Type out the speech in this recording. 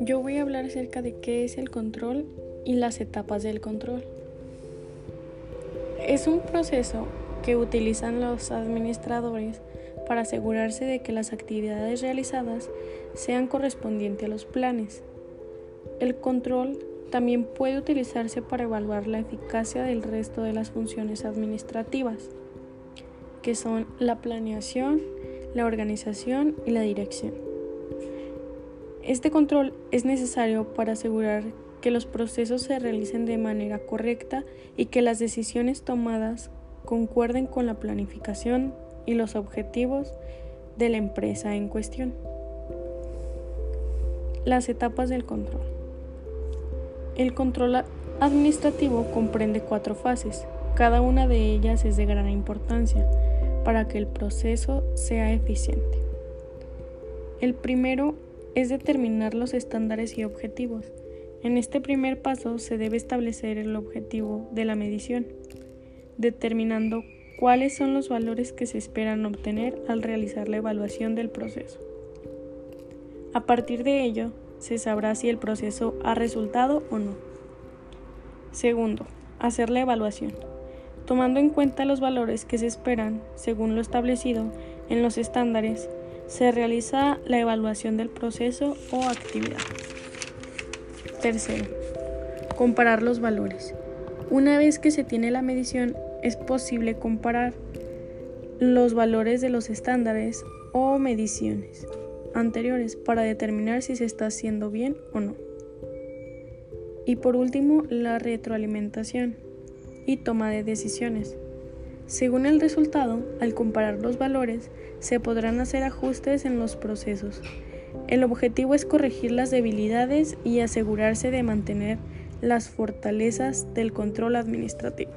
Yo voy a hablar acerca de qué es el control y las etapas del control. Es un proceso que utilizan los administradores para asegurarse de que las actividades realizadas sean correspondientes a los planes. El control también puede utilizarse para evaluar la eficacia del resto de las funciones administrativas, que son la planeación, la organización y la dirección. Este control es necesario para asegurar que los procesos se realicen de manera correcta y que las decisiones tomadas concuerden con la planificación y los objetivos de la empresa en cuestión. Las etapas del control. El control administrativo comprende cuatro fases. Cada una de ellas es de gran importancia para que el proceso sea eficiente. El primero es determinar los estándares y objetivos. En este primer paso se debe establecer el objetivo de la medición, determinando cuáles son los valores que se esperan obtener al realizar la evaluación del proceso. A partir de ello, se sabrá si el proceso ha resultado o no. Segundo, hacer la evaluación, tomando en cuenta los valores que se esperan según lo establecido en los estándares se realiza la evaluación del proceso o actividad. Tercero, comparar los valores. Una vez que se tiene la medición, es posible comparar los valores de los estándares o mediciones anteriores para determinar si se está haciendo bien o no. Y por último, la retroalimentación y toma de decisiones. Según el resultado, al comparar los valores, se podrán hacer ajustes en los procesos. El objetivo es corregir las debilidades y asegurarse de mantener las fortalezas del control administrativo.